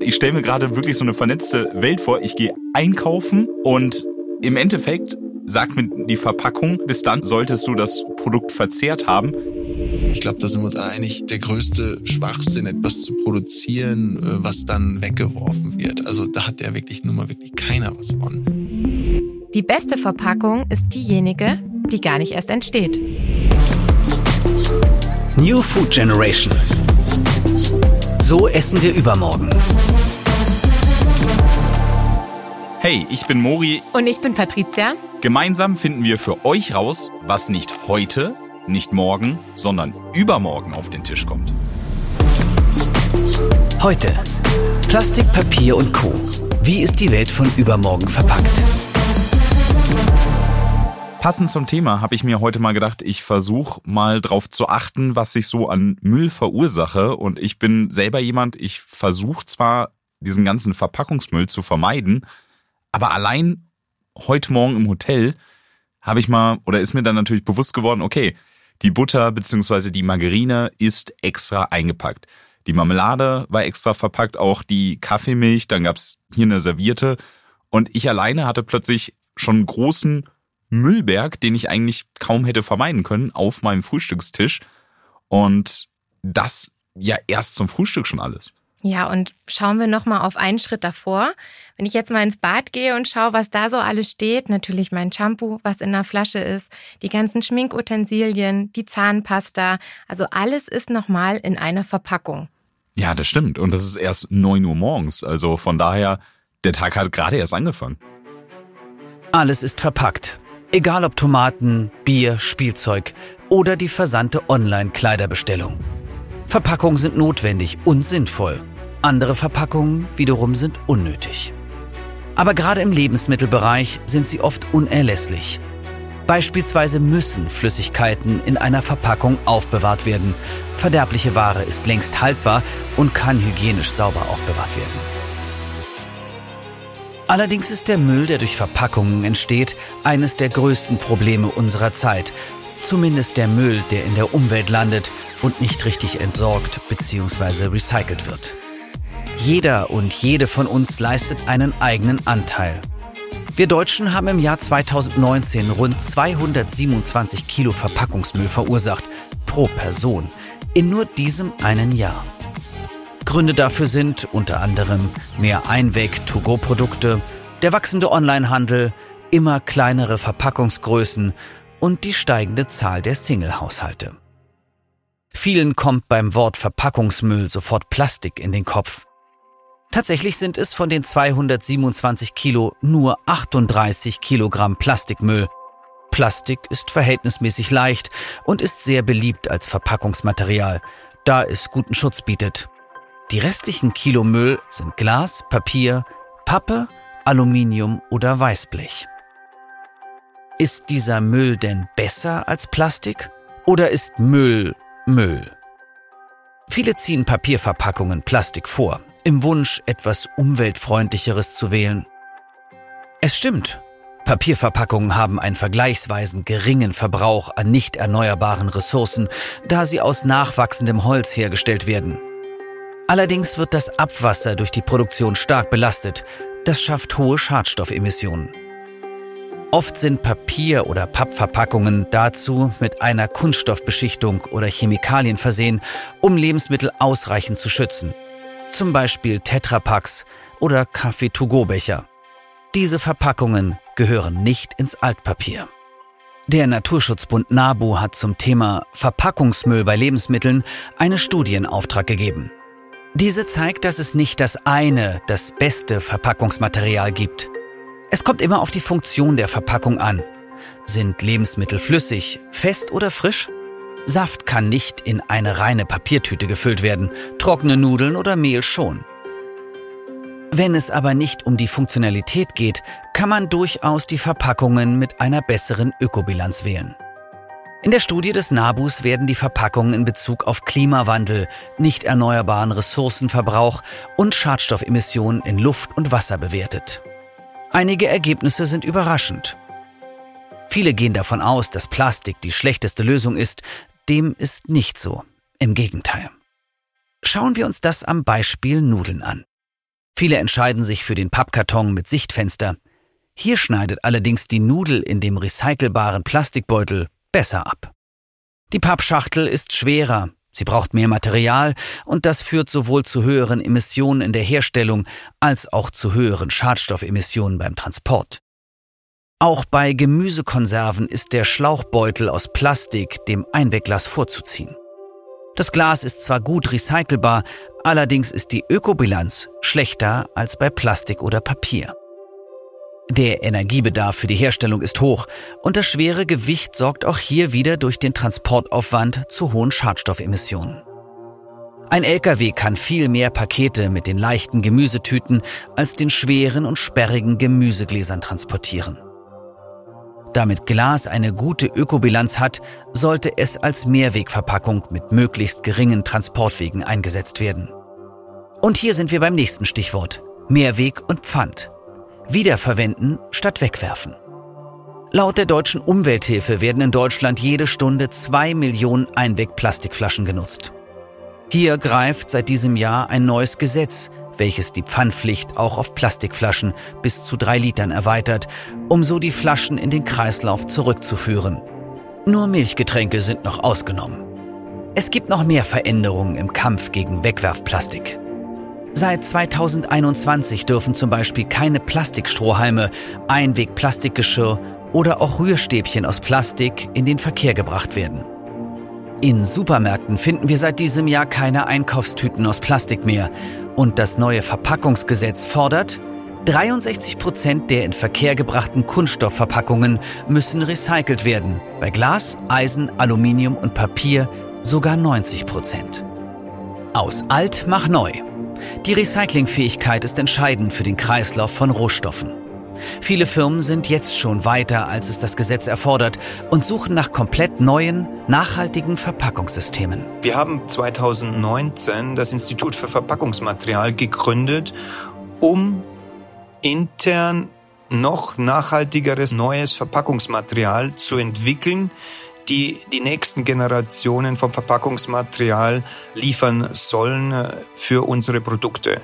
Ich stelle mir gerade wirklich so eine vernetzte Welt vor. Ich gehe einkaufen und im Endeffekt sagt mir die Verpackung, bis dann solltest du das Produkt verzehrt haben. Ich glaube, da sind wir uns einig, der größte Schwachsinn, etwas zu produzieren, äh, was dann weggeworfen wird. Also da hat ja wirklich nun mal wirklich keiner was von. Die beste Verpackung ist diejenige, die gar nicht erst entsteht. New Food Generation. So essen wir übermorgen. Hey, ich bin Mori. Und ich bin Patricia. Gemeinsam finden wir für euch raus, was nicht heute, nicht morgen, sondern übermorgen auf den Tisch kommt. Heute. Plastik, Papier und Co. Wie ist die Welt von übermorgen verpackt? Passend zum Thema habe ich mir heute mal gedacht, ich versuche mal drauf zu achten, was ich so an Müll verursache. Und ich bin selber jemand, ich versuche zwar diesen ganzen Verpackungsmüll zu vermeiden, aber allein heute Morgen im Hotel habe ich mal, oder ist mir dann natürlich bewusst geworden, okay, die Butter bzw. die Margarine ist extra eingepackt. Die Marmelade war extra verpackt, auch die Kaffeemilch, dann gab's hier eine Servierte. Und ich alleine hatte plötzlich schon einen großen Müllberg, den ich eigentlich kaum hätte vermeiden können, auf meinem Frühstückstisch. Und das ja erst zum Frühstück schon alles. Ja, und schauen wir nochmal auf einen Schritt davor. Wenn ich jetzt mal ins Bad gehe und schaue, was da so alles steht, natürlich mein Shampoo, was in der Flasche ist, die ganzen Schminkutensilien, die Zahnpasta, also alles ist nochmal in einer Verpackung. Ja, das stimmt. Und das ist erst neun Uhr morgens. Also von daher, der Tag hat gerade erst angefangen. Alles ist verpackt. Egal ob Tomaten, Bier, Spielzeug oder die versandte Online-Kleiderbestellung. Verpackungen sind notwendig und sinnvoll. Andere Verpackungen wiederum sind unnötig. Aber gerade im Lebensmittelbereich sind sie oft unerlässlich. Beispielsweise müssen Flüssigkeiten in einer Verpackung aufbewahrt werden. Verderbliche Ware ist längst haltbar und kann hygienisch sauber aufbewahrt werden. Allerdings ist der Müll, der durch Verpackungen entsteht, eines der größten Probleme unserer Zeit. Zumindest der Müll, der in der Umwelt landet und nicht richtig entsorgt bzw. recycelt wird. Jeder und jede von uns leistet einen eigenen Anteil. Wir Deutschen haben im Jahr 2019 rund 227 Kilo Verpackungsmüll verursacht pro Person in nur diesem einen Jahr. Gründe dafür sind unter anderem mehr Einweg-to-go-Produkte, der wachsende Onlinehandel, immer kleinere Verpackungsgrößen und die steigende Zahl der Single-Haushalte. Vielen kommt beim Wort Verpackungsmüll sofort Plastik in den Kopf. Tatsächlich sind es von den 227 Kilo nur 38 Kilogramm Plastikmüll. Plastik ist verhältnismäßig leicht und ist sehr beliebt als Verpackungsmaterial, da es guten Schutz bietet. Die restlichen Kilo Müll sind Glas, Papier, Pappe, Aluminium oder Weißblech. Ist dieser Müll denn besser als Plastik? Oder ist Müll Müll? Viele ziehen Papierverpackungen Plastik vor, im Wunsch, etwas umweltfreundlicheres zu wählen. Es stimmt, Papierverpackungen haben einen vergleichsweise geringen Verbrauch an nicht erneuerbaren Ressourcen, da sie aus nachwachsendem Holz hergestellt werden. Allerdings wird das Abwasser durch die Produktion stark belastet. Das schafft hohe Schadstoffemissionen. Oft sind Papier- oder Pappverpackungen dazu mit einer Kunststoffbeschichtung oder Chemikalien versehen, um Lebensmittel ausreichend zu schützen. Zum Beispiel Tetrapacks oder Kaffee-to-go-Becher. Diese Verpackungen gehören nicht ins Altpapier. Der Naturschutzbund NABU hat zum Thema Verpackungsmüll bei Lebensmitteln eine Studie in Auftrag gegeben. Diese zeigt, dass es nicht das eine, das beste Verpackungsmaterial gibt. Es kommt immer auf die Funktion der Verpackung an. Sind Lebensmittel flüssig, fest oder frisch? Saft kann nicht in eine reine Papiertüte gefüllt werden, trockene Nudeln oder Mehl schon. Wenn es aber nicht um die Funktionalität geht, kann man durchaus die Verpackungen mit einer besseren Ökobilanz wählen. In der Studie des NABUs werden die Verpackungen in Bezug auf Klimawandel, nicht erneuerbaren Ressourcenverbrauch und Schadstoffemissionen in Luft und Wasser bewertet. Einige Ergebnisse sind überraschend. Viele gehen davon aus, dass Plastik die schlechteste Lösung ist. Dem ist nicht so. Im Gegenteil. Schauen wir uns das am Beispiel Nudeln an. Viele entscheiden sich für den Pappkarton mit Sichtfenster. Hier schneidet allerdings die Nudel in dem recycelbaren Plastikbeutel besser ab. Die Pappschachtel ist schwerer, sie braucht mehr Material und das führt sowohl zu höheren Emissionen in der Herstellung als auch zu höheren Schadstoffemissionen beim Transport. Auch bei Gemüsekonserven ist der Schlauchbeutel aus Plastik dem Einwegglas vorzuziehen. Das Glas ist zwar gut recycelbar, allerdings ist die Ökobilanz schlechter als bei Plastik oder Papier. Der Energiebedarf für die Herstellung ist hoch und das schwere Gewicht sorgt auch hier wieder durch den Transportaufwand zu hohen Schadstoffemissionen. Ein LKW kann viel mehr Pakete mit den leichten Gemüsetüten als den schweren und sperrigen Gemüsegläsern transportieren. Damit Glas eine gute Ökobilanz hat, sollte es als Mehrwegverpackung mit möglichst geringen Transportwegen eingesetzt werden. Und hier sind wir beim nächsten Stichwort. Mehrweg und Pfand. Wiederverwenden statt wegwerfen. Laut der deutschen Umwelthilfe werden in Deutschland jede Stunde zwei Millionen Einwegplastikflaschen genutzt. Hier greift seit diesem Jahr ein neues Gesetz, welches die Pfandpflicht auch auf Plastikflaschen bis zu drei Litern erweitert, um so die Flaschen in den Kreislauf zurückzuführen. Nur Milchgetränke sind noch ausgenommen. Es gibt noch mehr Veränderungen im Kampf gegen Wegwerfplastik. Seit 2021 dürfen zum Beispiel keine Plastikstrohhalme, Einwegplastikgeschirr oder auch Rührstäbchen aus Plastik in den Verkehr gebracht werden. In Supermärkten finden wir seit diesem Jahr keine Einkaufstüten aus Plastik mehr und das neue Verpackungsgesetz fordert, 63 Prozent der in Verkehr gebrachten Kunststoffverpackungen müssen recycelt werden. Bei Glas, Eisen, Aluminium und Papier sogar 90 Prozent. Aus alt mach neu. Die Recyclingfähigkeit ist entscheidend für den Kreislauf von Rohstoffen. Viele Firmen sind jetzt schon weiter, als es das Gesetz erfordert und suchen nach komplett neuen, nachhaltigen Verpackungssystemen. Wir haben 2019 das Institut für Verpackungsmaterial gegründet, um intern noch nachhaltigeres neues Verpackungsmaterial zu entwickeln, die die nächsten Generationen vom Verpackungsmaterial liefern sollen äh, für unsere Produkte.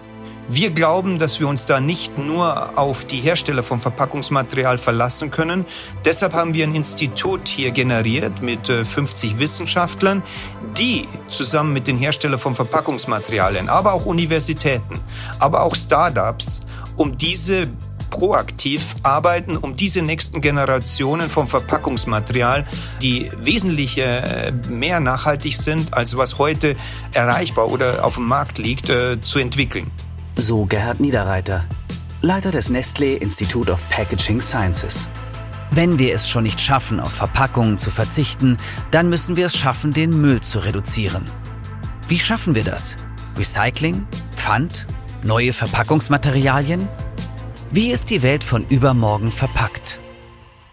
Wir glauben, dass wir uns da nicht nur auf die Hersteller von Verpackungsmaterial verlassen können. Deshalb haben wir ein Institut hier generiert mit 50 äh, Wissenschaftlern, die zusammen mit den Herstellern von Verpackungsmaterialien, aber auch Universitäten, aber auch Startups, um diese proaktiv arbeiten, um diese nächsten Generationen vom Verpackungsmaterial, die wesentlich äh, mehr nachhaltig sind, als was heute erreichbar oder auf dem Markt liegt, äh, zu entwickeln. So Gerhard Niederreiter, Leiter des Nestlé Institute of Packaging Sciences. Wenn wir es schon nicht schaffen, auf Verpackungen zu verzichten, dann müssen wir es schaffen, den Müll zu reduzieren. Wie schaffen wir das? Recycling? Pfand? Neue Verpackungsmaterialien? Wie ist die Welt von übermorgen verpackt?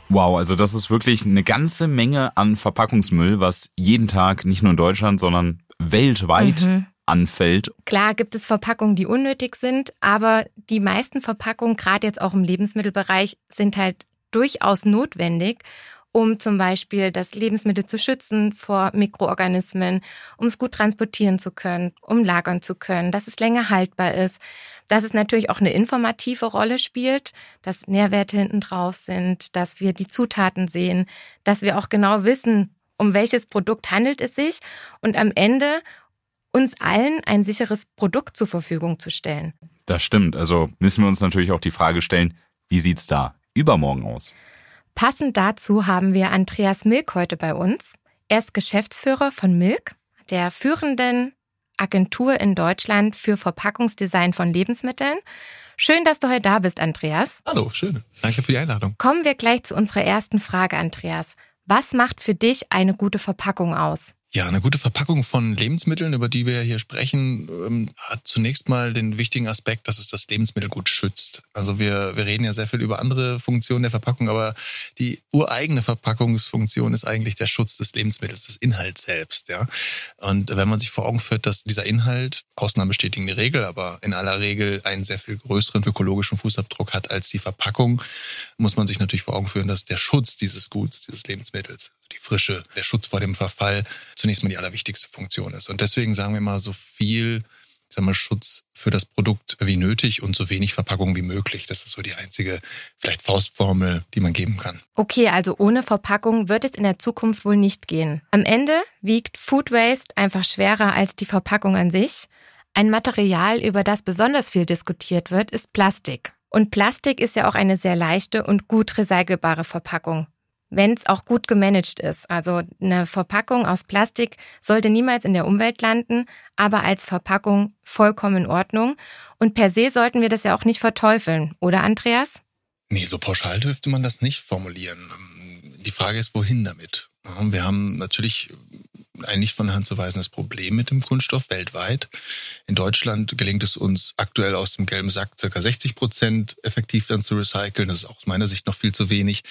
Wow, also das ist wirklich eine ganze Menge an Verpackungsmüll, was jeden Tag nicht nur in Deutschland, sondern weltweit mhm anfällt. Klar gibt es Verpackungen, die unnötig sind, aber die meisten Verpackungen, gerade jetzt auch im Lebensmittelbereich, sind halt durchaus notwendig, um zum Beispiel das Lebensmittel zu schützen vor Mikroorganismen, um es gut transportieren zu können, um lagern zu können, dass es länger haltbar ist, dass es natürlich auch eine informative Rolle spielt, dass Nährwerte hinten drauf sind, dass wir die Zutaten sehen, dass wir auch genau wissen, um welches Produkt handelt es sich und am Ende uns allen ein sicheres Produkt zur Verfügung zu stellen. Das stimmt. Also müssen wir uns natürlich auch die Frage stellen, wie sieht's da übermorgen aus? Passend dazu haben wir Andreas Milk heute bei uns. Er ist Geschäftsführer von Milk, der führenden Agentur in Deutschland für Verpackungsdesign von Lebensmitteln. Schön, dass du heute da bist, Andreas. Hallo, schön. Danke für die Einladung. Kommen wir gleich zu unserer ersten Frage, Andreas. Was macht für dich eine gute Verpackung aus? Ja, eine gute Verpackung von Lebensmitteln, über die wir hier sprechen, ähm, hat zunächst mal den wichtigen Aspekt, dass es das Lebensmittel gut schützt. Also wir, wir reden ja sehr viel über andere Funktionen der Verpackung, aber die ureigene Verpackungsfunktion ist eigentlich der Schutz des Lebensmittels, des Inhalts selbst. Ja? Und wenn man sich vor Augen führt, dass dieser Inhalt, Ausnahmen bestätigen die Regel, aber in aller Regel einen sehr viel größeren ökologischen Fußabdruck hat als die Verpackung, muss man sich natürlich vor Augen führen, dass der Schutz dieses Guts, dieses Lebensmittels, die Frische, der Schutz vor dem Verfall zunächst mal die allerwichtigste Funktion ist. Und deswegen sagen wir mal, so viel sagen wir, Schutz für das Produkt wie nötig und so wenig Verpackung wie möglich. Das ist so die einzige, vielleicht Faustformel, die man geben kann. Okay, also ohne Verpackung wird es in der Zukunft wohl nicht gehen. Am Ende wiegt Food Waste einfach schwerer als die Verpackung an sich. Ein Material, über das besonders viel diskutiert wird, ist Plastik. Und Plastik ist ja auch eine sehr leichte und gut recycelbare Verpackung. Wenn es auch gut gemanagt ist. Also eine Verpackung aus Plastik sollte niemals in der Umwelt landen, aber als Verpackung vollkommen in Ordnung. Und per se sollten wir das ja auch nicht verteufeln, oder Andreas? Nee, so pauschal dürfte man das nicht formulieren. Die Frage ist, wohin damit? Wir haben natürlich ein nicht von der Hand zu weisendes Problem mit dem Kunststoff weltweit. In Deutschland gelingt es uns aktuell aus dem gelben Sack circa 60 Prozent effektiv dann zu recyceln. Das ist aus meiner Sicht noch viel zu wenig.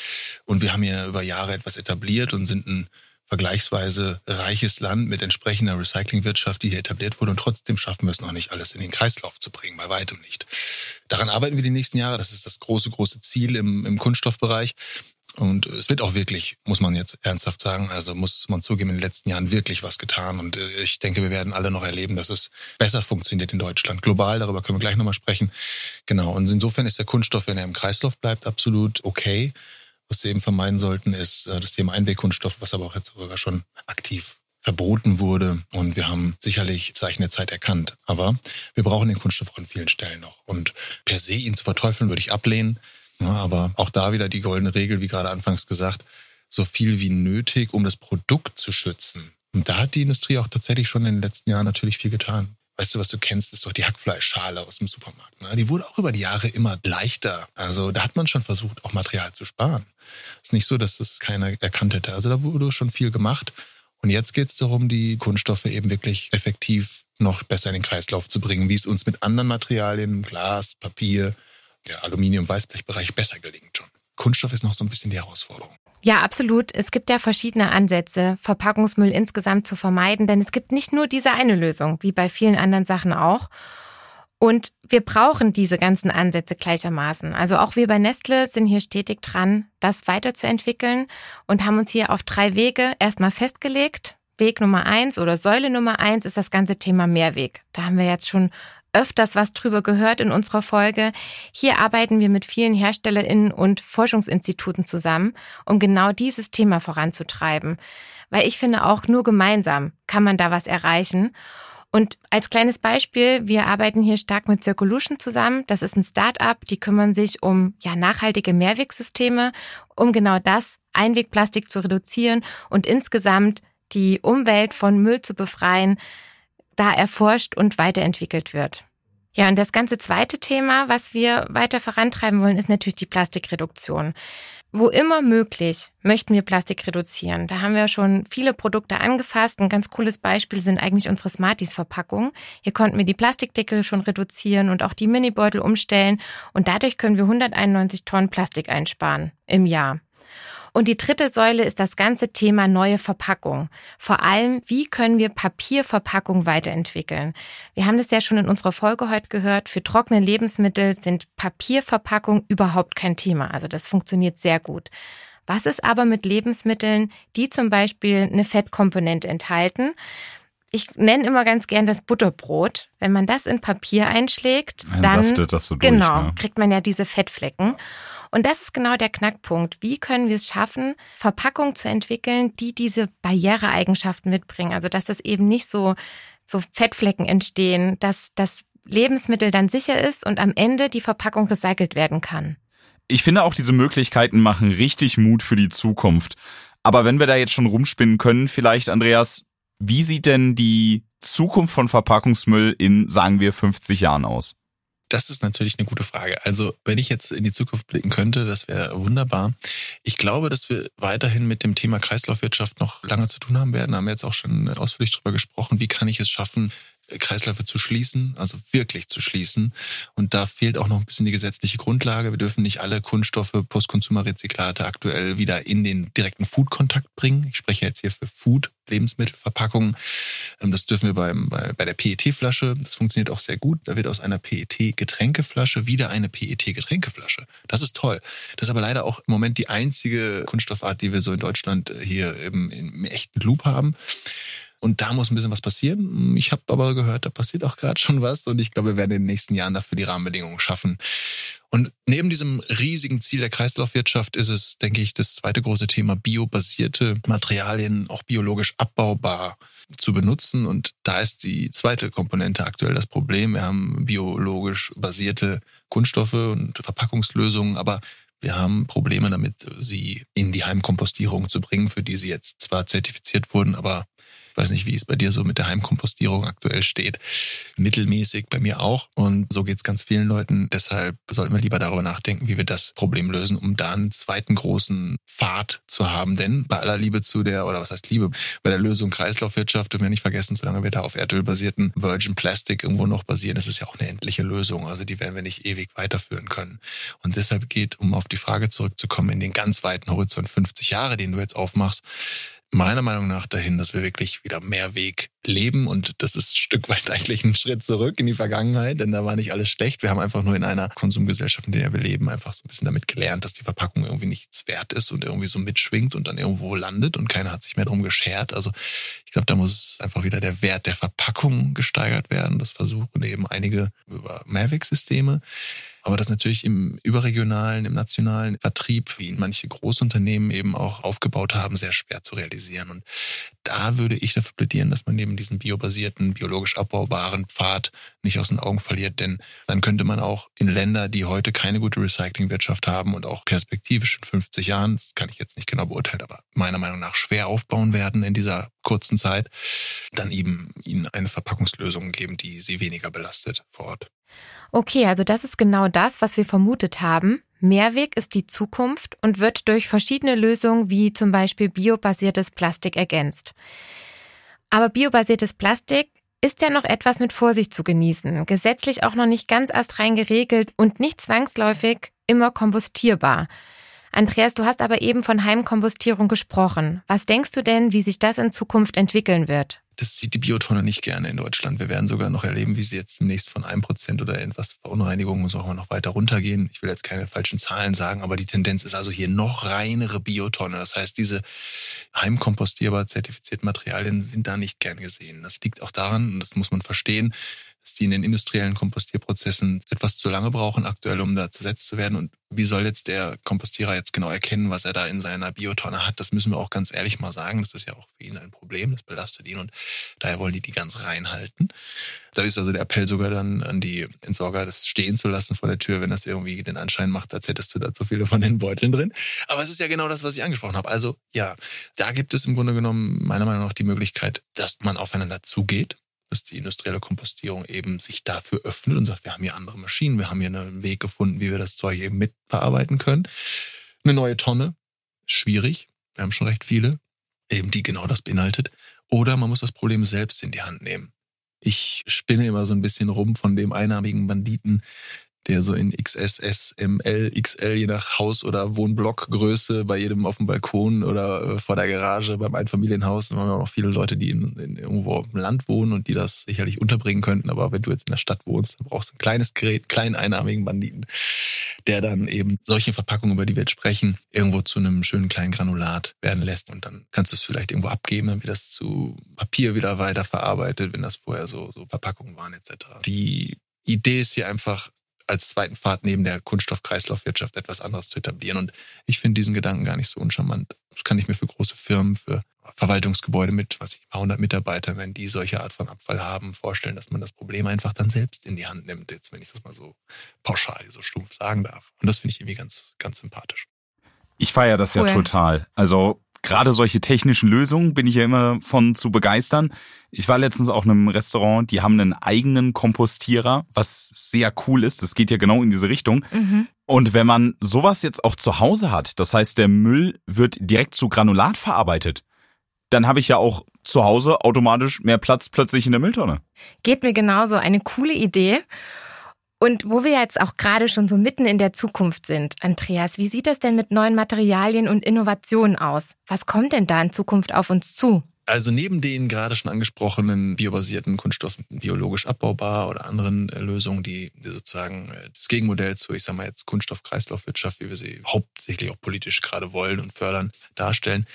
Und wir haben ja über Jahre etwas etabliert und sind ein vergleichsweise reiches Land mit entsprechender Recyclingwirtschaft, die hier etabliert wurde. Und trotzdem schaffen wir es noch nicht, alles in den Kreislauf zu bringen, bei weitem nicht. Daran arbeiten wir die nächsten Jahre. Das ist das große, große Ziel im, im Kunststoffbereich. Und es wird auch wirklich, muss man jetzt ernsthaft sagen, also muss man zugeben, in den letzten Jahren wirklich was getan. Und äh, ich denke, wir werden alle noch erleben, dass es besser funktioniert in Deutschland. Global, darüber können wir gleich nochmal sprechen. Genau. Und insofern ist der Kunststoff, wenn er im Kreislauf bleibt, absolut okay. Was wir eben vermeiden sollten, ist äh, das Thema Einwegkunststoff, was aber auch jetzt sogar schon aktiv verboten wurde. Und wir haben sicherlich Zeichen der Zeit erkannt. Aber wir brauchen den Kunststoff an vielen Stellen noch. Und per se ihn zu verteufeln, würde ich ablehnen. Aber auch da wieder die goldene Regel, wie gerade anfangs gesagt, so viel wie nötig, um das Produkt zu schützen. Und da hat die Industrie auch tatsächlich schon in den letzten Jahren natürlich viel getan. Weißt du, was du kennst, ist doch die Hackfleischschale aus dem Supermarkt. Ne? Die wurde auch über die Jahre immer leichter. Also da hat man schon versucht, auch Material zu sparen. Ist nicht so, dass das keiner erkannt hätte. Also da wurde schon viel gemacht. Und jetzt geht es darum, die Kunststoffe eben wirklich effektiv noch besser in den Kreislauf zu bringen, wie es uns mit anderen Materialien, Glas, Papier, der Aluminium-Weißblechbereich besser gelingt schon. Kunststoff ist noch so ein bisschen die Herausforderung. Ja, absolut. Es gibt ja verschiedene Ansätze, Verpackungsmüll insgesamt zu vermeiden, denn es gibt nicht nur diese eine Lösung, wie bei vielen anderen Sachen auch. Und wir brauchen diese ganzen Ansätze gleichermaßen. Also auch wir bei Nestle sind hier stetig dran, das weiterzuentwickeln und haben uns hier auf drei Wege erstmal festgelegt. Weg Nummer eins oder Säule Nummer eins ist das ganze Thema Mehrweg. Da haben wir jetzt schon öfters was drüber gehört in unserer Folge. Hier arbeiten wir mit vielen HerstellerInnen und Forschungsinstituten zusammen, um genau dieses Thema voranzutreiben. Weil ich finde, auch nur gemeinsam kann man da was erreichen. Und als kleines Beispiel, wir arbeiten hier stark mit Circolution zusammen. Das ist ein Start-up, die kümmern sich um ja, nachhaltige Mehrwegsysteme, um genau das, Einwegplastik zu reduzieren und insgesamt die Umwelt von Müll zu befreien, da erforscht und weiterentwickelt wird. Ja, und das ganze zweite Thema, was wir weiter vorantreiben wollen, ist natürlich die Plastikreduktion. Wo immer möglich möchten wir Plastik reduzieren. Da haben wir schon viele Produkte angefasst. Ein ganz cooles Beispiel sind eigentlich unsere Smarties-Verpackungen. Hier konnten wir die Plastikdeckel schon reduzieren und auch die Minibeutel umstellen. Und dadurch können wir 191 Tonnen Plastik einsparen im Jahr. Und die dritte Säule ist das ganze Thema neue Verpackung. Vor allem, wie können wir Papierverpackung weiterentwickeln? Wir haben das ja schon in unserer Folge heute gehört. Für trockene Lebensmittel sind Papierverpackungen überhaupt kein Thema. Also das funktioniert sehr gut. Was ist aber mit Lebensmitteln, die zum Beispiel eine Fettkomponente enthalten? Ich nenne immer ganz gern das Butterbrot. Wenn man das in Papier einschlägt, dann das so durch, genau, ne? kriegt man ja diese Fettflecken. Und das ist genau der Knackpunkt. Wie können wir es schaffen, Verpackungen zu entwickeln, die diese Barriereeigenschaften mitbringen? Also, dass das eben nicht so, so Fettflecken entstehen, dass das Lebensmittel dann sicher ist und am Ende die Verpackung recycelt werden kann. Ich finde auch diese Möglichkeiten machen richtig Mut für die Zukunft. Aber wenn wir da jetzt schon rumspinnen können, vielleicht, Andreas, wie sieht denn die Zukunft von Verpackungsmüll in, sagen wir, 50 Jahren aus? Das ist natürlich eine gute Frage. Also, wenn ich jetzt in die Zukunft blicken könnte, das wäre wunderbar. Ich glaube, dass wir weiterhin mit dem Thema Kreislaufwirtschaft noch lange zu tun haben werden. Da haben wir jetzt auch schon ausführlich drüber gesprochen. Wie kann ich es schaffen, Kreisläufe zu schließen, also wirklich zu schließen. Und da fehlt auch noch ein bisschen die gesetzliche Grundlage. Wir dürfen nicht alle Kunststoffe, Postkonsumerrezyklate aktuell wieder in den direkten Food-Kontakt bringen. Ich spreche jetzt hier für Food, Lebensmittelverpackungen. Ähm, das dürfen wir beim, bei, bei der PET-Flasche. Das funktioniert auch sehr gut. Da wird aus einer PET-Getränkeflasche wieder eine PET-Getränkeflasche. Das ist toll. Das ist aber leider auch im Moment die einzige Kunststoffart, die wir so in Deutschland äh, hier im, im echten Loop haben. Und da muss ein bisschen was passieren. Ich habe aber gehört, da passiert auch gerade schon was. Und ich glaube, wir werden in den nächsten Jahren dafür die Rahmenbedingungen schaffen. Und neben diesem riesigen Ziel der Kreislaufwirtschaft ist es, denke ich, das zweite große Thema, biobasierte Materialien auch biologisch abbaubar zu benutzen. Und da ist die zweite Komponente aktuell das Problem. Wir haben biologisch basierte Kunststoffe und Verpackungslösungen, aber wir haben Probleme damit, sie in die Heimkompostierung zu bringen, für die sie jetzt zwar zertifiziert wurden, aber weiß nicht, wie es bei dir so mit der Heimkompostierung aktuell steht. Mittelmäßig bei mir auch. Und so geht es ganz vielen Leuten. Deshalb sollten wir lieber darüber nachdenken, wie wir das Problem lösen, um da einen zweiten großen Pfad zu haben. Denn bei aller Liebe zu der, oder was heißt Liebe, bei der Lösung Kreislaufwirtschaft dürfen wir nicht vergessen, solange wir da auf erdölbasierten Virgin Plastic irgendwo noch basieren, ist es ja auch eine endliche Lösung. Also die werden wir nicht ewig weiterführen können. Und deshalb geht, um auf die Frage zurückzukommen, in den ganz weiten Horizont 50 Jahre, den du jetzt aufmachst, meiner Meinung nach dahin, dass wir wirklich wieder mehr Weg leben und das ist ein Stück weit eigentlich ein Schritt zurück in die Vergangenheit, denn da war nicht alles schlecht. Wir haben einfach nur in einer Konsumgesellschaft, in der wir leben, einfach so ein bisschen damit gelernt, dass die Verpackung irgendwie nichts wert ist und irgendwie so mitschwingt und dann irgendwo landet und keiner hat sich mehr drum geschert. Also ich glaube, da muss einfach wieder der Wert der Verpackung gesteigert werden. Das versuchen eben einige über Mavic-Systeme. Aber das natürlich im überregionalen, im nationalen Vertrieb, wie ihn manche Großunternehmen eben auch aufgebaut haben, sehr schwer zu realisieren. Und da würde ich dafür plädieren, dass man neben diesen biobasierten, biologisch abbaubaren Pfad nicht aus den Augen verliert, denn dann könnte man auch in Länder, die heute keine gute Recyclingwirtschaft haben und auch perspektivisch in 50 Jahren, kann ich jetzt nicht genau beurteilen, aber meiner Meinung nach schwer aufbauen werden in dieser kurzen Zeit, dann eben ihnen eine Verpackungslösung geben, die sie weniger belastet vor Ort. Okay, also das ist genau das, was wir vermutet haben. Mehrweg ist die Zukunft und wird durch verschiedene Lösungen wie zum Beispiel biobasiertes Plastik ergänzt. Aber biobasiertes Plastik ist ja noch etwas mit Vorsicht zu genießen, gesetzlich auch noch nicht ganz astrein geregelt und nicht zwangsläufig immer kompostierbar. Andreas, du hast aber eben von Heimkompostierung gesprochen. Was denkst du denn, wie sich das in Zukunft entwickeln wird? Das sieht die Biotonne nicht gerne in Deutschland. Wir werden sogar noch erleben, wie sie jetzt demnächst von einem Prozent oder etwas Verunreinigungen so noch weiter runtergehen. Ich will jetzt keine falschen Zahlen sagen, aber die Tendenz ist also hier noch reinere Biotonne. Das heißt, diese heimkompostierbar zertifizierten Materialien sind da nicht gern gesehen. Das liegt auch daran, und das muss man verstehen, dass die in den industriellen Kompostierprozessen etwas zu lange brauchen aktuell, um da zersetzt zu werden. Und wie soll jetzt der Kompostierer jetzt genau erkennen, was er da in seiner Biotonne hat? Das müssen wir auch ganz ehrlich mal sagen. Das ist ja auch für ihn ein Problem. Das belastet ihn und daher wollen die die ganz reinhalten. Da ist also der Appell sogar dann an die Entsorger, das stehen zu lassen vor der Tür, wenn das irgendwie den Anschein macht, als hättest du da zu viele von den Beuteln drin. Aber es ist ja genau das, was ich angesprochen habe. Also ja, da gibt es im Grunde genommen meiner Meinung nach die Möglichkeit, dass man aufeinander zugeht dass die industrielle Kompostierung eben sich dafür öffnet und sagt, wir haben hier andere Maschinen, wir haben hier einen Weg gefunden, wie wir das Zeug eben mitverarbeiten können. Eine neue Tonne, schwierig, wir haben schon recht viele, eben die genau das beinhaltet. Oder man muss das Problem selbst in die Hand nehmen. Ich spinne immer so ein bisschen rum von dem einarmigen Banditen, der so in XS, ML, XL, je nach Haus- oder Wohnblockgröße bei jedem auf dem Balkon oder äh, vor der Garage beim Einfamilienhaus. Wir haben auch noch viele Leute, die in, in, irgendwo auf dem Land wohnen und die das sicherlich unterbringen könnten. Aber wenn du jetzt in der Stadt wohnst, dann brauchst du ein kleines Gerät, kleinen einarmigen Banditen, der dann eben solche Verpackungen, über die wir jetzt sprechen, irgendwo zu einem schönen kleinen Granulat werden lässt. Und dann kannst du es vielleicht irgendwo abgeben, dann wird das zu Papier wieder weiterverarbeitet, wenn das vorher so, so Verpackungen waren etc. Die Idee ist hier einfach, als zweiten Pfad neben der Kunststoffkreislaufwirtschaft etwas anderes zu etablieren. Und ich finde diesen Gedanken gar nicht so uncharmant. Das kann ich mir für große Firmen, für Verwaltungsgebäude mit, was ich, ein paar hundert Mitarbeitern, wenn die solche Art von Abfall haben, vorstellen, dass man das Problem einfach dann selbst in die Hand nimmt. Jetzt, wenn ich das mal so pauschal, so stumpf sagen darf. Und das finde ich irgendwie ganz, ganz sympathisch. Ich feiere das ja total. Also gerade solche technischen Lösungen bin ich ja immer von zu begeistern. Ich war letztens auch in einem Restaurant, die haben einen eigenen Kompostierer, was sehr cool ist. Das geht ja genau in diese Richtung. Mhm. Und wenn man sowas jetzt auch zu Hause hat, das heißt, der Müll wird direkt zu Granulat verarbeitet, dann habe ich ja auch zu Hause automatisch mehr Platz plötzlich in der Mülltonne. Geht mir genauso. Eine coole Idee. Und wo wir jetzt auch gerade schon so mitten in der Zukunft sind, Andreas, wie sieht das denn mit neuen Materialien und Innovationen aus? Was kommt denn da in Zukunft auf uns zu? Also neben den gerade schon angesprochenen biobasierten Kunststoffen, biologisch abbaubar oder anderen äh, Lösungen, die, sozusagen äh, das Gegenmodell zu, ich sag mal jetzt Kunststoffkreislaufwirtschaft, wie wir sie hauptsächlich auch politisch gerade wollen und fördern, darstellen,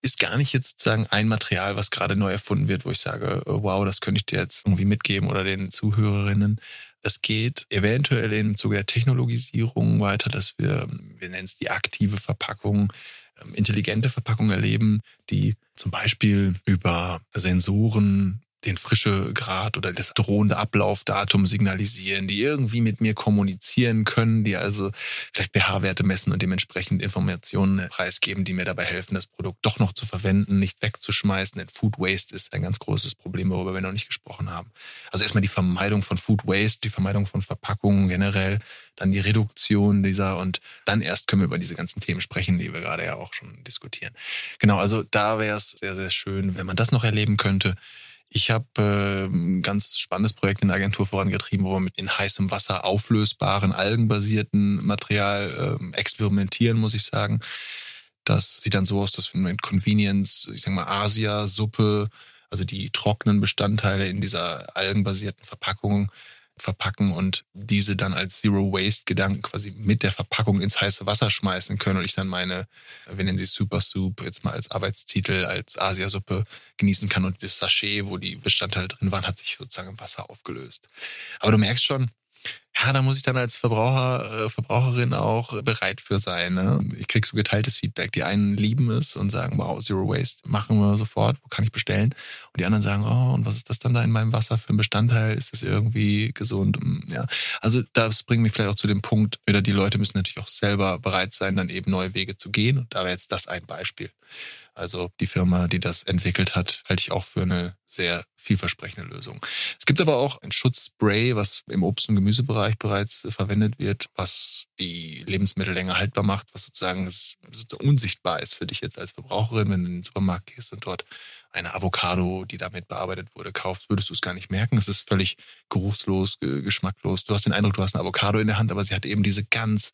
ist gar nicht jetzt sozusagen ein Material, was gerade neu erfunden wird, wo ich sage, oh, wow, das könnte ich dir jetzt irgendwie mitgeben oder den Zuhörerinnen. Es geht eventuell im Zuge der Technologisierung weiter, dass wir, wir nennen es die aktive Verpackung, ähm, intelligente Verpackung erleben, die zum Beispiel über Sensoren den frische Grad oder das drohende Ablaufdatum signalisieren, die irgendwie mit mir kommunizieren können, die also vielleicht pH-Werte messen und dementsprechend Informationen preisgeben, die mir dabei helfen, das Produkt doch noch zu verwenden, nicht wegzuschmeißen. Denn Food Waste ist ein ganz großes Problem, worüber wir noch nicht gesprochen haben. Also erstmal die Vermeidung von Food Waste, die Vermeidung von Verpackungen generell, dann die Reduktion dieser und dann erst können wir über diese ganzen Themen sprechen, die wir gerade ja auch schon diskutieren. Genau, also da wäre es sehr, sehr schön, wenn man das noch erleben könnte. Ich habe äh, ein ganz spannendes Projekt in der Agentur vorangetrieben, wo wir mit in heißem Wasser auflösbaren, algenbasierten Material äh, experimentieren, muss ich sagen. Das sieht dann so aus, dass wir mit Convenience, ich sag mal Asia-Suppe, also die trockenen Bestandteile in dieser algenbasierten Verpackung verpacken und diese dann als Zero Waste Gedanken quasi mit der Verpackung ins heiße Wasser schmeißen können und ich dann meine, wir nennen sie Super Soup jetzt mal als Arbeitstitel, als Asiasuppe genießen kann und das Sachet, wo die Bestandteile drin waren, hat sich sozusagen im Wasser aufgelöst. Aber du merkst schon, ja, da muss ich dann als Verbraucher, äh, Verbraucherin auch bereit für sein. Ne? Ich krieg so geteiltes Feedback. Die einen lieben es und sagen, wow, Zero Waste, machen wir sofort, wo kann ich bestellen? Und die anderen sagen, oh, und was ist das dann da in meinem Wasser für ein Bestandteil? Ist das irgendwie gesund? Hm, ja, also das bringt mich vielleicht auch zu dem Punkt, wieder die Leute müssen natürlich auch selber bereit sein, dann eben neue Wege zu gehen. Und da wäre jetzt das ein Beispiel. Also die Firma, die das entwickelt hat, halte ich auch für eine sehr vielversprechende Lösung. Es gibt aber auch ein Schutzspray, was im Obst- und Gemüsebereich bereits verwendet wird, was die Lebensmittel länger haltbar macht, was sozusagen unsichtbar ist für dich jetzt als Verbraucherin, wenn du in den Supermarkt gehst und dort eine Avocado, die damit bearbeitet wurde, kaufst, würdest du es gar nicht merken. Es ist völlig geruchslos, geschmacklos. Du hast den Eindruck, du hast eine Avocado in der Hand, aber sie hat eben diese ganz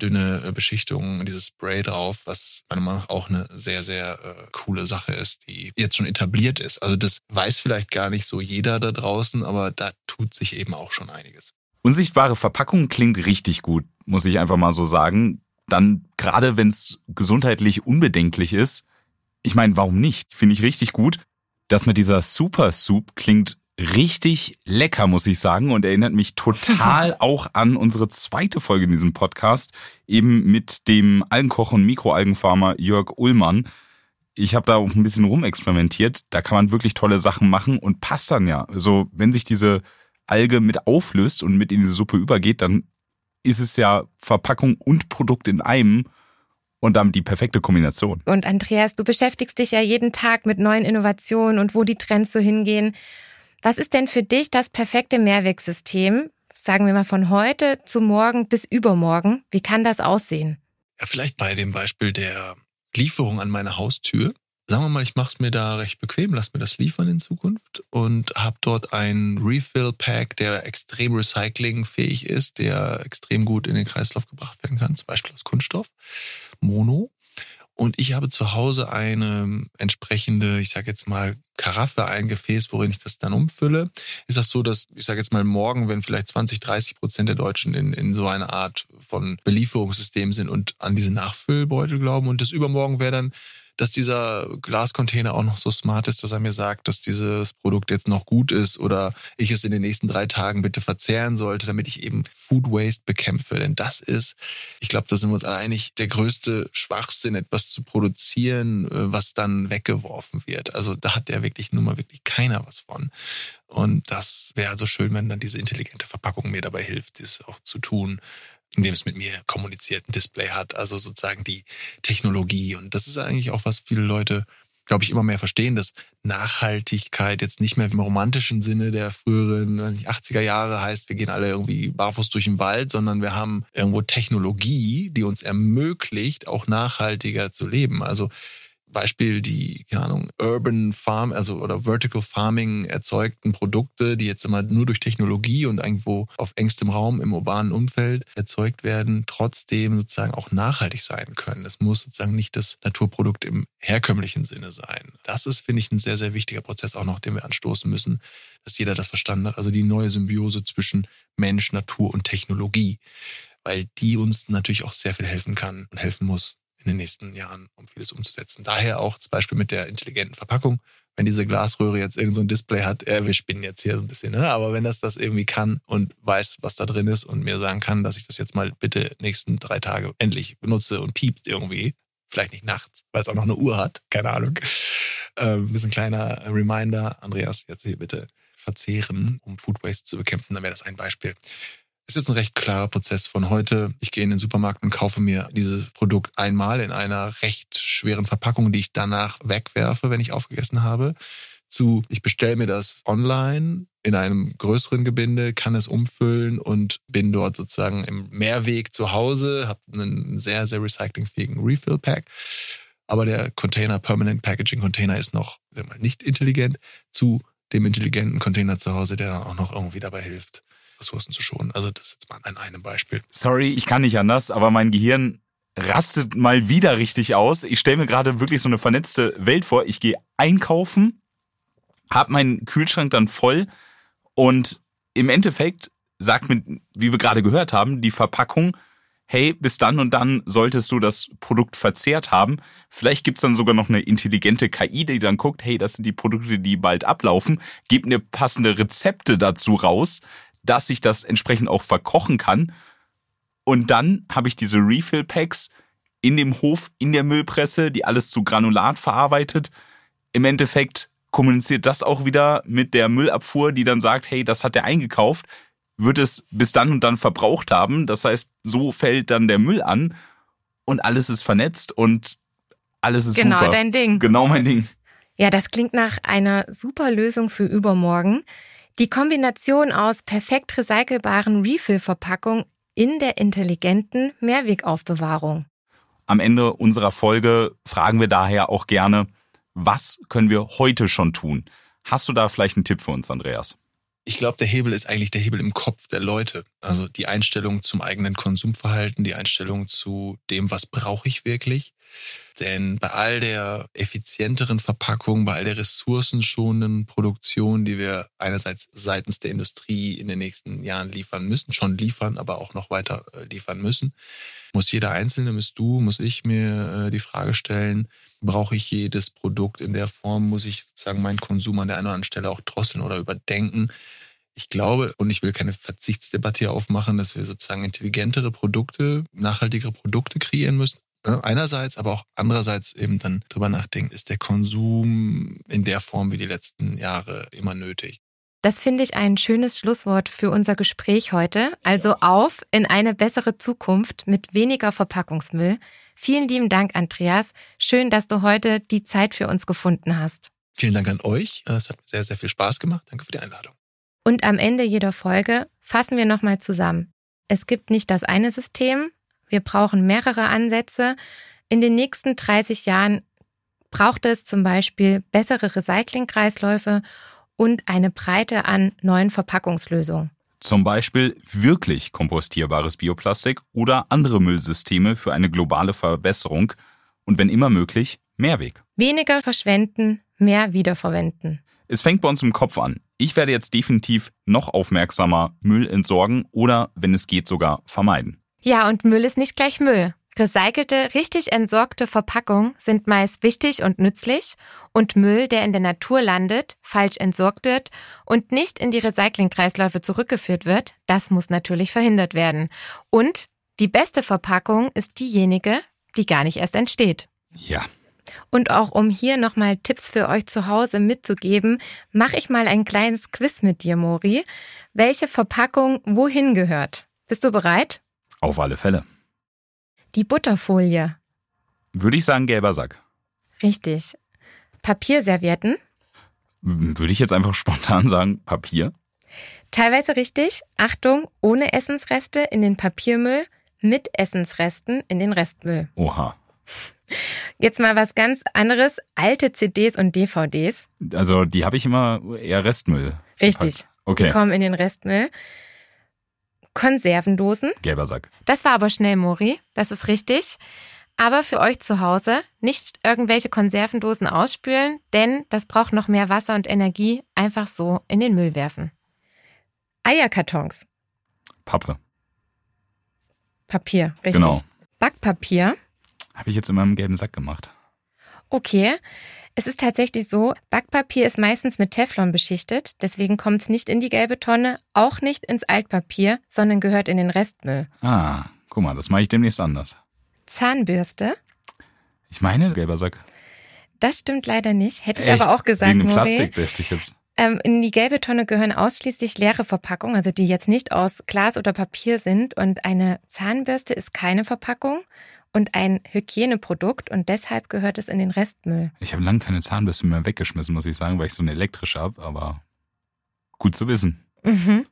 dünne äh, Beschichtung, dieses Spray drauf, was meiner Meinung nach auch eine sehr, sehr äh, coole Sache ist, die jetzt schon etabliert ist. Also das weiß vielleicht gar nicht so jeder da draußen, aber da tut sich eben auch schon einiges. Unsichtbare Verpackung klingt richtig gut, muss ich einfach mal so sagen. Dann gerade wenn es gesundheitlich unbedenklich ist, ich meine, warum nicht? Finde ich richtig gut. Das mit dieser Super Soup klingt richtig lecker, muss ich sagen, und erinnert mich total auch an unsere zweite Folge in diesem Podcast, eben mit dem Algenkoch und Mikroalgenfarmer Jörg Ullmann. Ich habe da auch ein bisschen rumexperimentiert. Da kann man wirklich tolle Sachen machen und passt dann ja. Also wenn sich diese Alge mit auflöst und mit in diese Suppe übergeht, dann ist es ja Verpackung und Produkt in einem und damit die perfekte Kombination. Und Andreas, du beschäftigst dich ja jeden Tag mit neuen Innovationen und wo die Trends so hingehen. Was ist denn für dich das perfekte Mehrwegsystem? Sagen wir mal von heute zu morgen bis übermorgen. Wie kann das aussehen? Ja, vielleicht bei dem Beispiel der Lieferung an meine Haustür sagen wir mal, ich mache es mir da recht bequem, lass mir das liefern in Zukunft und habe dort ein Refill-Pack, der extrem recyclingfähig ist, der extrem gut in den Kreislauf gebracht werden kann, zum Beispiel aus Kunststoff, Mono. Und ich habe zu Hause eine entsprechende, ich sage jetzt mal, Karaffe, ein Gefäß, worin ich das dann umfülle. Ist das so, dass, ich sage jetzt mal, morgen, wenn vielleicht 20, 30 Prozent der Deutschen in, in so eine Art von Belieferungssystem sind und an diese Nachfüllbeutel glauben und das übermorgen wäre dann dass dieser Glascontainer auch noch so smart ist, dass er mir sagt, dass dieses Produkt jetzt noch gut ist oder ich es in den nächsten drei Tagen bitte verzehren sollte, damit ich eben Food Waste bekämpfe. Denn das ist, ich glaube, da sind wir uns alle einig, der größte Schwachsinn, etwas zu produzieren, äh, was dann weggeworfen wird. Also da hat ja wirklich nun mal wirklich keiner was von. Und das wäre also schön, wenn dann diese intelligente Verpackung mir dabei hilft, das auch zu tun in dem es mit mir kommuniziert, ein Display hat, also sozusagen die Technologie. Und das ist eigentlich auch, was viele Leute, glaube ich, immer mehr verstehen, dass Nachhaltigkeit jetzt nicht mehr im romantischen Sinne der früheren 80er Jahre heißt, wir gehen alle irgendwie barfuß durch den Wald, sondern wir haben irgendwo Technologie, die uns ermöglicht, auch nachhaltiger zu leben. Also Beispiel die, keine Ahnung, Urban Farm, also oder Vertical Farming erzeugten Produkte, die jetzt immer nur durch Technologie und irgendwo auf engstem Raum im urbanen Umfeld erzeugt werden, trotzdem sozusagen auch nachhaltig sein können. Es muss sozusagen nicht das Naturprodukt im herkömmlichen Sinne sein. Das ist, finde ich, ein sehr, sehr wichtiger Prozess auch noch, den wir anstoßen müssen, dass jeder das verstanden hat. Also die neue Symbiose zwischen Mensch, Natur und Technologie, weil die uns natürlich auch sehr viel helfen kann und helfen muss in den nächsten Jahren, um vieles umzusetzen. Daher auch das Beispiel mit der intelligenten Verpackung. Wenn diese Glasröhre jetzt irgend so ein Display hat, äh, wir spinnen jetzt hier so ein bisschen, ne? aber wenn das das irgendwie kann und weiß, was da drin ist und mir sagen kann, dass ich das jetzt mal bitte nächsten drei Tage endlich benutze und piept irgendwie, vielleicht nicht nachts, weil es auch noch eine Uhr hat, keine Ahnung. Ähm, ist ein kleiner Reminder, Andreas, jetzt hier bitte verzehren, um Food Waste zu bekämpfen, dann wäre das ein Beispiel. Ist ein recht klarer Prozess von heute. Ich gehe in den Supermarkt und kaufe mir dieses Produkt einmal in einer recht schweren Verpackung, die ich danach wegwerfe, wenn ich aufgegessen habe, zu ich bestelle mir das online in einem größeren Gebinde, kann es umfüllen und bin dort sozusagen im Mehrweg zu Hause, habe einen sehr, sehr recyclingfähigen Refill-Pack. Aber der Container, Permanent Packaging Container ist noch nicht intelligent zu dem intelligenten Container zu Hause, der dann auch noch irgendwie dabei hilft, Ressourcen zu schonen. Also das ist jetzt mal an einem Beispiel. Sorry, ich kann nicht anders, aber mein Gehirn rastet mal wieder richtig aus. Ich stelle mir gerade wirklich so eine vernetzte Welt vor. Ich gehe einkaufen, habe meinen Kühlschrank dann voll und im Endeffekt sagt mir, wie wir gerade gehört haben, die Verpackung, hey, bis dann und dann solltest du das Produkt verzehrt haben. Vielleicht gibt's dann sogar noch eine intelligente KI, die dann guckt, hey, das sind die Produkte, die bald ablaufen, gibt mir passende Rezepte dazu raus, dass ich das entsprechend auch verkochen kann. Und dann habe ich diese Refill-Packs in dem Hof, in der Müllpresse, die alles zu Granulat verarbeitet. Im Endeffekt kommuniziert das auch wieder mit der Müllabfuhr, die dann sagt, hey, das hat der eingekauft wird es bis dann und dann verbraucht haben. Das heißt, so fällt dann der Müll an und alles ist vernetzt und alles ist genau super. Genau dein Ding. Genau mein Ding. Ja, das klingt nach einer super Lösung für übermorgen. Die Kombination aus perfekt recycelbaren Refill-Verpackung in der intelligenten Mehrwegaufbewahrung. Am Ende unserer Folge fragen wir daher auch gerne, was können wir heute schon tun? Hast du da vielleicht einen Tipp für uns, Andreas? Ich glaube, der Hebel ist eigentlich der Hebel im Kopf der Leute. Also die Einstellung zum eigenen Konsumverhalten, die Einstellung zu dem, was brauche ich wirklich. Denn bei all der effizienteren Verpackung, bei all der ressourcenschonenden Produktion, die wir einerseits seitens der Industrie in den nächsten Jahren liefern müssen, schon liefern, aber auch noch weiter äh, liefern müssen, muss jeder Einzelne, muss du, muss ich mir äh, die Frage stellen, brauche ich jedes Produkt in der Form, muss ich sozusagen meinen Konsum an der einen oder anderen Stelle auch drosseln oder überdenken. Ich glaube, und ich will keine Verzichtsdebatte hier aufmachen, dass wir sozusagen intelligentere Produkte, nachhaltigere Produkte kreieren müssen. Ne, einerseits, aber auch andererseits eben dann drüber nachdenken, ist der Konsum in der Form wie die letzten Jahre immer nötig? Das finde ich ein schönes Schlusswort für unser Gespräch heute. Also auf in eine bessere Zukunft mit weniger Verpackungsmüll. Vielen lieben Dank, Andreas. Schön, dass du heute die Zeit für uns gefunden hast. Vielen Dank an euch. Es hat sehr, sehr viel Spaß gemacht. Danke für die Einladung. Und am Ende jeder Folge fassen wir nochmal zusammen. Es gibt nicht das eine System. Wir brauchen mehrere Ansätze. In den nächsten 30 Jahren braucht es zum Beispiel bessere Recyclingkreisläufe und eine Breite an neuen Verpackungslösungen. Zum Beispiel wirklich kompostierbares Bioplastik oder andere Müllsysteme für eine globale Verbesserung und wenn immer möglich, Mehrweg. Weniger verschwenden, mehr wiederverwenden. Es fängt bei uns im Kopf an. Ich werde jetzt definitiv noch aufmerksamer Müll entsorgen oder, wenn es geht, sogar vermeiden. Ja, und Müll ist nicht gleich Müll. Recycelte, richtig entsorgte Verpackungen sind meist wichtig und nützlich und Müll, der in der Natur landet, falsch entsorgt wird und nicht in die Recyclingkreisläufe zurückgeführt wird, das muss natürlich verhindert werden. Und die beste Verpackung ist diejenige, die gar nicht erst entsteht. Ja. Und auch um hier nochmal Tipps für euch zu Hause mitzugeben, mache ich mal ein kleines Quiz mit dir, Mori. Welche Verpackung wohin gehört? Bist du bereit? Auf alle Fälle. Die Butterfolie. Würde ich sagen, gelber Sack. Richtig. Papierservietten. Würde ich jetzt einfach spontan sagen, Papier. Teilweise richtig. Achtung, ohne Essensreste in den Papiermüll, mit Essensresten in den Restmüll. Oha. Jetzt mal was ganz anderes. Alte CDs und DVDs. Also die habe ich immer eher Restmüll. Richtig. Okay. Die kommen in den Restmüll. Konservendosen. Gelber Sack. Das war aber schnell, Mori. Das ist richtig. Aber für euch zu Hause nicht irgendwelche Konservendosen ausspülen, denn das braucht noch mehr Wasser und Energie. Einfach so in den Müll werfen. Eierkartons. Pappe. Papier, richtig. Genau. Backpapier. Habe ich jetzt in meinem gelben Sack gemacht. Okay. Es ist tatsächlich so, Backpapier ist meistens mit Teflon beschichtet, deswegen kommt es nicht in die gelbe Tonne, auch nicht ins Altpapier, sondern gehört in den Restmüll. Ah, guck mal, das mache ich demnächst anders. Zahnbürste? Ich meine, gelber Sack. Das stimmt leider nicht. Hätte ich Echt? aber auch gesagt, Wegen dem. Plastik dachte ich jetzt. Ähm, in die gelbe Tonne gehören ausschließlich leere Verpackungen, also die jetzt nicht aus Glas oder Papier sind. Und eine Zahnbürste ist keine Verpackung und ein Hygieneprodukt und deshalb gehört es in den Restmüll. Ich habe lange keine Zahnbürste mehr weggeschmissen, muss ich sagen, weil ich so eine elektrische habe, aber gut zu wissen. Mhm.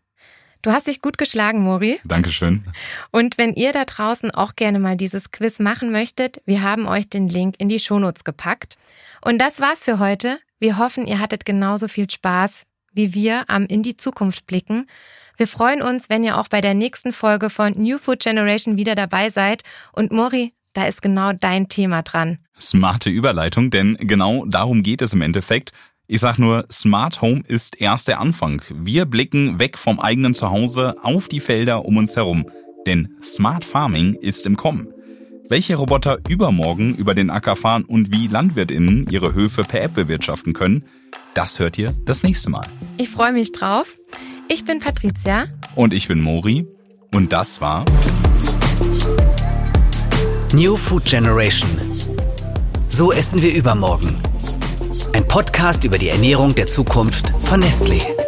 Du hast dich gut geschlagen, Mori. Dankeschön. Und wenn ihr da draußen auch gerne mal dieses Quiz machen möchtet, wir haben euch den Link in die Shownotes gepackt. Und das war's für heute. Wir hoffen, ihr hattet genauso viel Spaß wie wir am In die Zukunft blicken. Wir freuen uns, wenn ihr auch bei der nächsten Folge von New Food Generation wieder dabei seid. Und Mori, da ist genau dein Thema dran. Smarte Überleitung, denn genau darum geht es im Endeffekt. Ich sag nur, Smart Home ist erst der Anfang. Wir blicken weg vom eigenen Zuhause auf die Felder um uns herum. Denn Smart Farming ist im Kommen. Welche Roboter übermorgen über den Acker fahren und wie LandwirtInnen ihre Höfe per App bewirtschaften können, das hört ihr das nächste Mal. Ich freue mich drauf. Ich bin Patricia. Und ich bin Mori. Und das war New Food Generation. So essen wir übermorgen. Ein Podcast über die Ernährung der Zukunft von Nestlé.